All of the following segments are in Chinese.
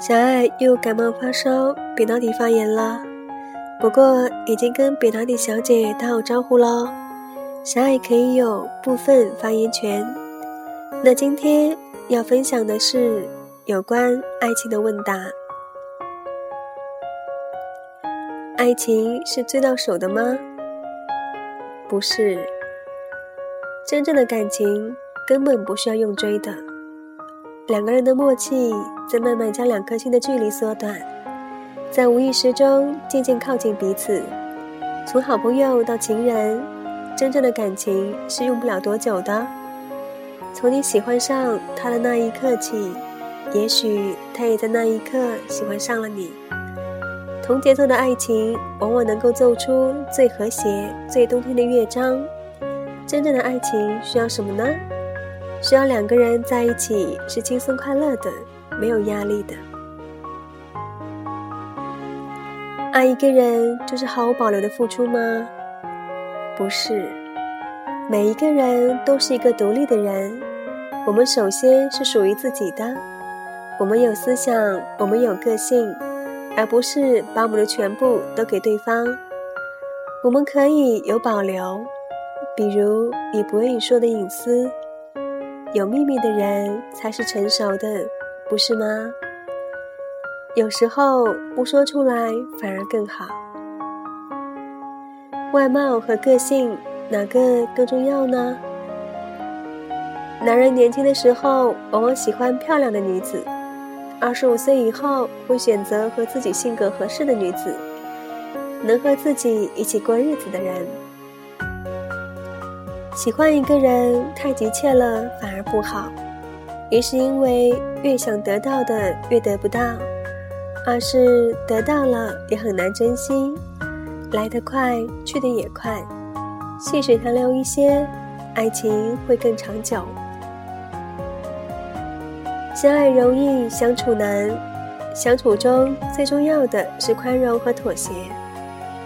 小爱又感冒发烧，扁桃体发炎了。不过已经跟扁桃体小姐打好招呼了，小爱可以有部分发言权。那今天要分享的是有关爱情的问答：爱情是追到手的吗？不是，真正的感情根本不需要用追的。两个人的默契在慢慢将两颗心的距离缩短，在无意识中渐渐靠近彼此。从好朋友到情人，真正的感情是用不了多久的。从你喜欢上他的那一刻起，也许他也在那一刻喜欢上了你。同节奏的爱情往往能够奏出最和谐、最动听的乐章。真正的爱情需要什么呢？需要两个人在一起是轻松快乐的，没有压力的。爱一个人就是毫无保留的付出吗？不是，每一个人都是一个独立的人。我们首先是属于自己的，我们有思想，我们有个性，而不是把我们的全部都给对方。我们可以有保留，比如你不愿意说的隐私。有秘密的人才是成熟的，不是吗？有时候不说出来反而更好。外貌和个性哪个更重要呢？男人年轻的时候往往喜欢漂亮的女子，二十五岁以后会选择和自己性格合适的女子，能和自己一起过日子的人。喜欢一个人太急切了，反而不好。一是因为越想得到的越得不到，二是得到了也很难珍惜，来得快，去得也快。细水长流一些，爱情会更长久。相爱容易相处难，相处中最重要的是宽容和妥协。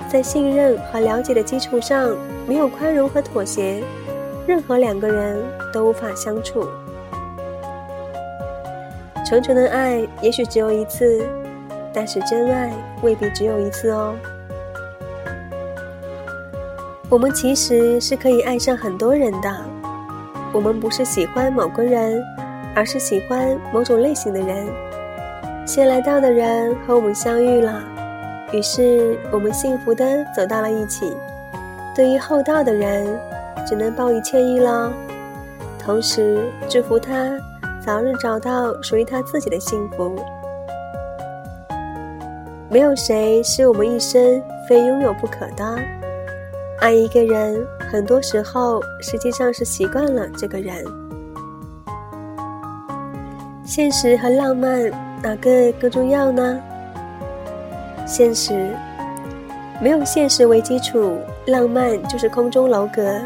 在信任和了解的基础上，没有宽容和妥协。任何两个人都无法相处。纯纯的爱也许只有一次，但是真爱未必只有一次哦。我们其实是可以爱上很多人的。我们不是喜欢某个人，而是喜欢某种类型的人。先来到的人和我们相遇了，于是我们幸福的走到了一起。对于后到的人。只能报以歉意了，同时祝福他早日找到属于他自己的幸福。没有谁是我们一生非拥有不可的。爱一个人，很多时候实际上是习惯了这个人。现实和浪漫哪个更重要呢？现实，没有现实为基础，浪漫就是空中楼阁。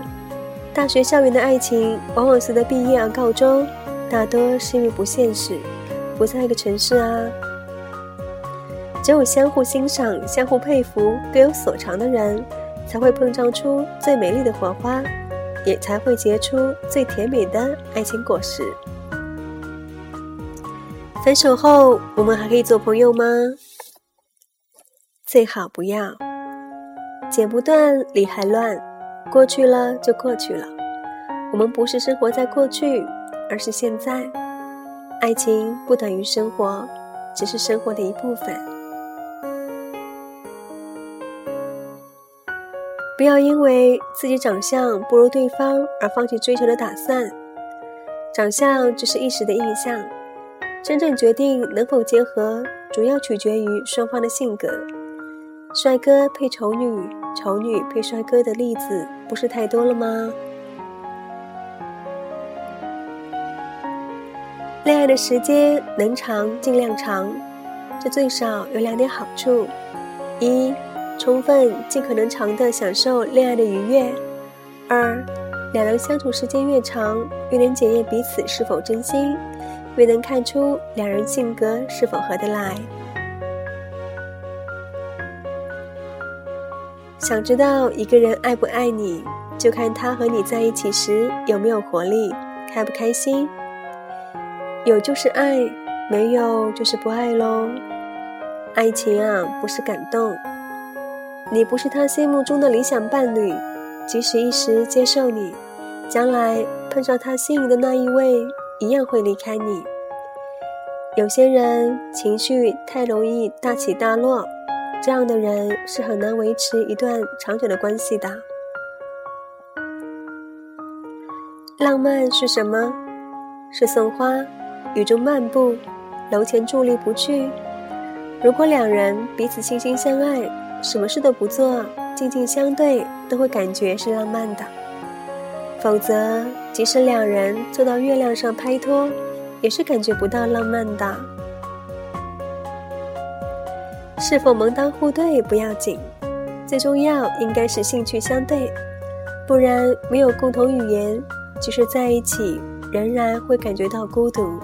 大学校园的爱情往往随着毕业而告终，大多是因为不现实，不在一个城市啊。只有相互欣赏、相互佩服、各有所长的人，才会碰撞出最美丽的火花，也才会结出最甜美的爱情果实。分手后，我们还可以做朋友吗？最好不要。剪不断，理还乱。过去了就过去了，我们不是生活在过去，而是现在。爱情不等于生活，只是生活的一部分。不要因为自己长相不如对方而放弃追求的打算。长相只是一时的印象，真正决定能否结合，主要取决于双方的性格。帅哥配丑女，丑女配帅哥的例子不是太多了吗？恋爱的时间能长尽量长，这最少有两点好处：一，充分尽可能长的享受恋爱的愉悦；二，两人相处时间越长，越能检验彼此是否真心，越能看出两人性格是否合得来。想知道一个人爱不爱你，就看他和你在一起时有没有活力，开不开心。有就是爱，没有就是不爱喽。爱情啊，不是感动。你不是他心目中的理想伴侣，即使一时接受你，将来碰上他心仪的那一位，一样会离开你。有些人情绪太容易大起大落，这样的人是很难维持一段长久的关系的。浪漫是什么？是送花，雨中漫步，楼前伫立不去。如果两人彼此心心相爱，什么事都不做，静静相对，都会感觉是浪漫的。否则，即使两人坐到月亮上拍拖，也是感觉不到浪漫的。是否门当户对不要紧，最重要应该是兴趣相对，不然没有共同语言。即使在一起，仍然会感觉到孤独。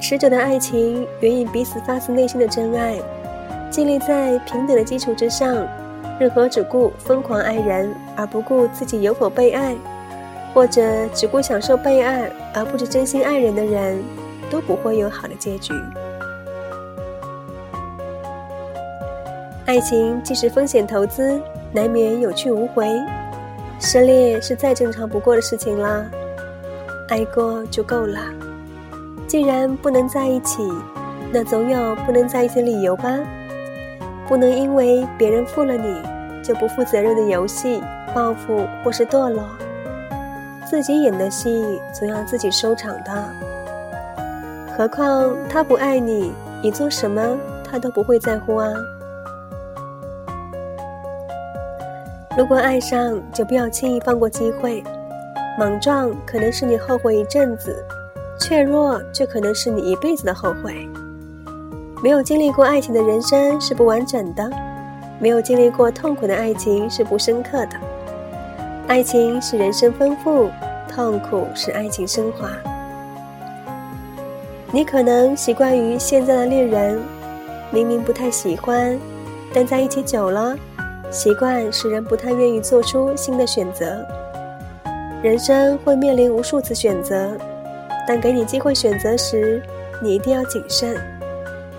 持久的爱情源于彼此发自内心的真爱，建立在平等的基础之上。任何只顾疯狂爱人而不顾自己有否被爱，或者只顾享受被爱而不知真心爱人的人，都不会有好的结局。爱情既是风险投资，难免有去无回。失恋是再正常不过的事情啦，爱过就够了。既然不能在一起，那总有不能在一起的理由吧？不能因为别人负了你，就不负责任的游戏、报复或是堕落。自己演的戏总要自己收场的。何况他不爱你，你做什么他都不会在乎啊。如果爱上，就不要轻易放过机会。莽撞可能是你后悔一阵子，怯弱却可能是你一辈子的后悔。没有经历过爱情的人生是不完整的，没有经历过痛苦的爱情是不深刻的。爱情是人生丰富，痛苦是爱情升华。你可能习惯于现在的恋人，明明不太喜欢，但在一起久了。习惯使人不太愿意做出新的选择。人生会面临无数次选择，但给你机会选择时，你一定要谨慎。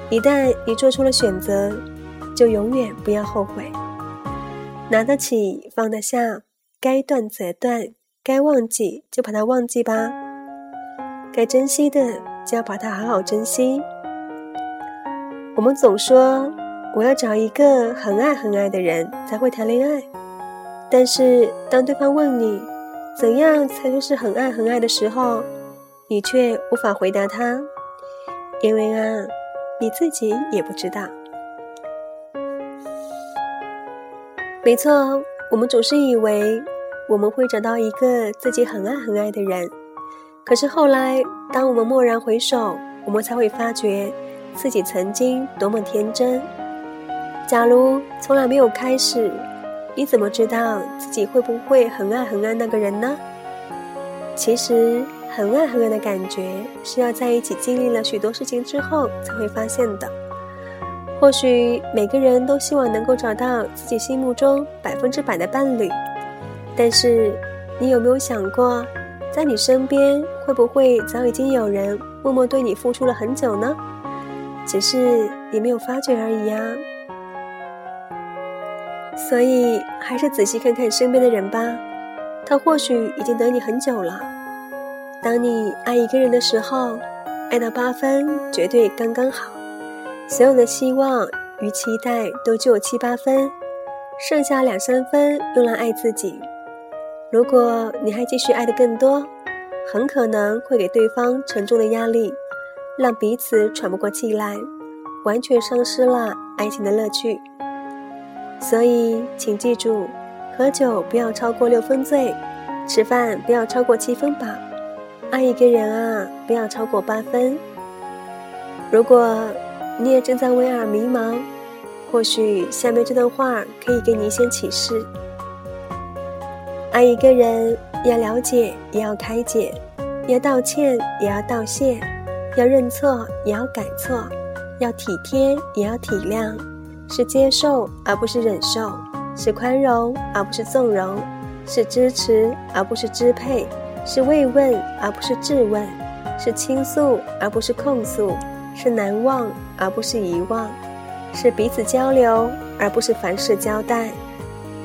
一旦你做出了选择，就永远不要后悔。拿得起，放得下，该断则断，该忘记就把它忘记吧。该珍惜的，就要把它好好珍惜。我们总说。我要找一个很爱很爱的人才会谈恋爱，但是当对方问你怎样才算是很爱很爱的时候，你却无法回答他，因为啊，你自己也不知道。没错，我们总是以为我们会找到一个自己很爱很爱的人，可是后来当我们蓦然回首，我们才会发觉自己曾经多么天真。假如从来没有开始，你怎么知道自己会不会很爱很爱那个人呢？其实，很爱很爱的感觉是要在一起经历了许多事情之后才会发现的。或许每个人都希望能够找到自己心目中百分之百的伴侣，但是你有没有想过，在你身边会不会早已经有人默默对你付出了很久呢？只是你没有发觉而已呀。所以，还是仔细看看身边的人吧，他或许已经等你很久了。当你爱一个人的时候，爱到八分绝对刚刚好，所有的希望与期待都只有七八分，剩下两三分用来爱自己。如果你还继续爱的更多，很可能会给对方沉重的压力，让彼此喘不过气来，完全丧失了爱情的乐趣。所以，请记住，喝酒不要超过六分醉，吃饭不要超过七分饱，爱一个人啊，不要超过八分。如果你也正在为爱迷茫，或许下面这段话可以给你一些启示：爱一个人，要了解，也要开解；要道歉，也要道谢；要认错，也要改错；要体贴，也要体谅。是接受而不是忍受，是宽容而不是纵容，是支持而不是支配，是慰问而不是质问，是倾诉而不是控诉，是难忘而不是遗忘，是彼此交流而不是凡事交代，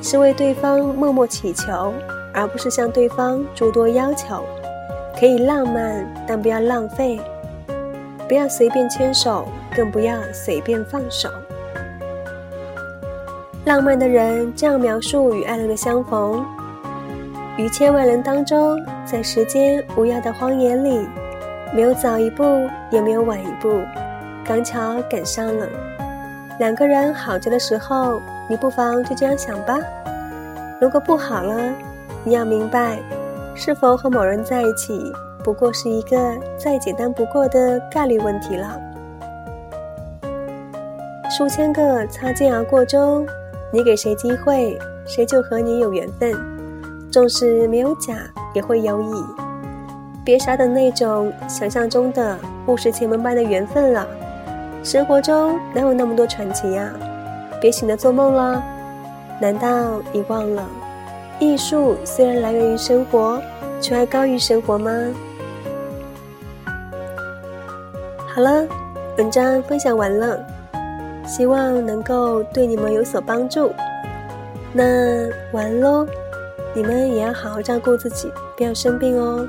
是为对方默默祈求而不是向对方诸多要求。可以浪漫，但不要浪费；不要随便牵手，更不要随便放手。浪漫的人这样描述与爱人的相逢：于千万人当中，在时间无涯的荒野里，没有早一步，也没有晚一步，刚巧赶上了。两个人好着的时候，你不妨就这样想吧。如果不好了，你要明白，是否和某人在一起，不过是一个再简单不过的概率问题了。数千个擦肩而过中。你给谁机会，谁就和你有缘分。纵使没有甲，也会有乙。别傻等那种想象中的物是前门般的缘分了。生活中哪有那么多传奇呀？别醒了做梦了。难道你忘了，艺术虽然来源于生活，却还高于生活吗？好了，文章分享完了。希望能够对你们有所帮助。那完喽，你们也要好好照顾自己，不要生病哦。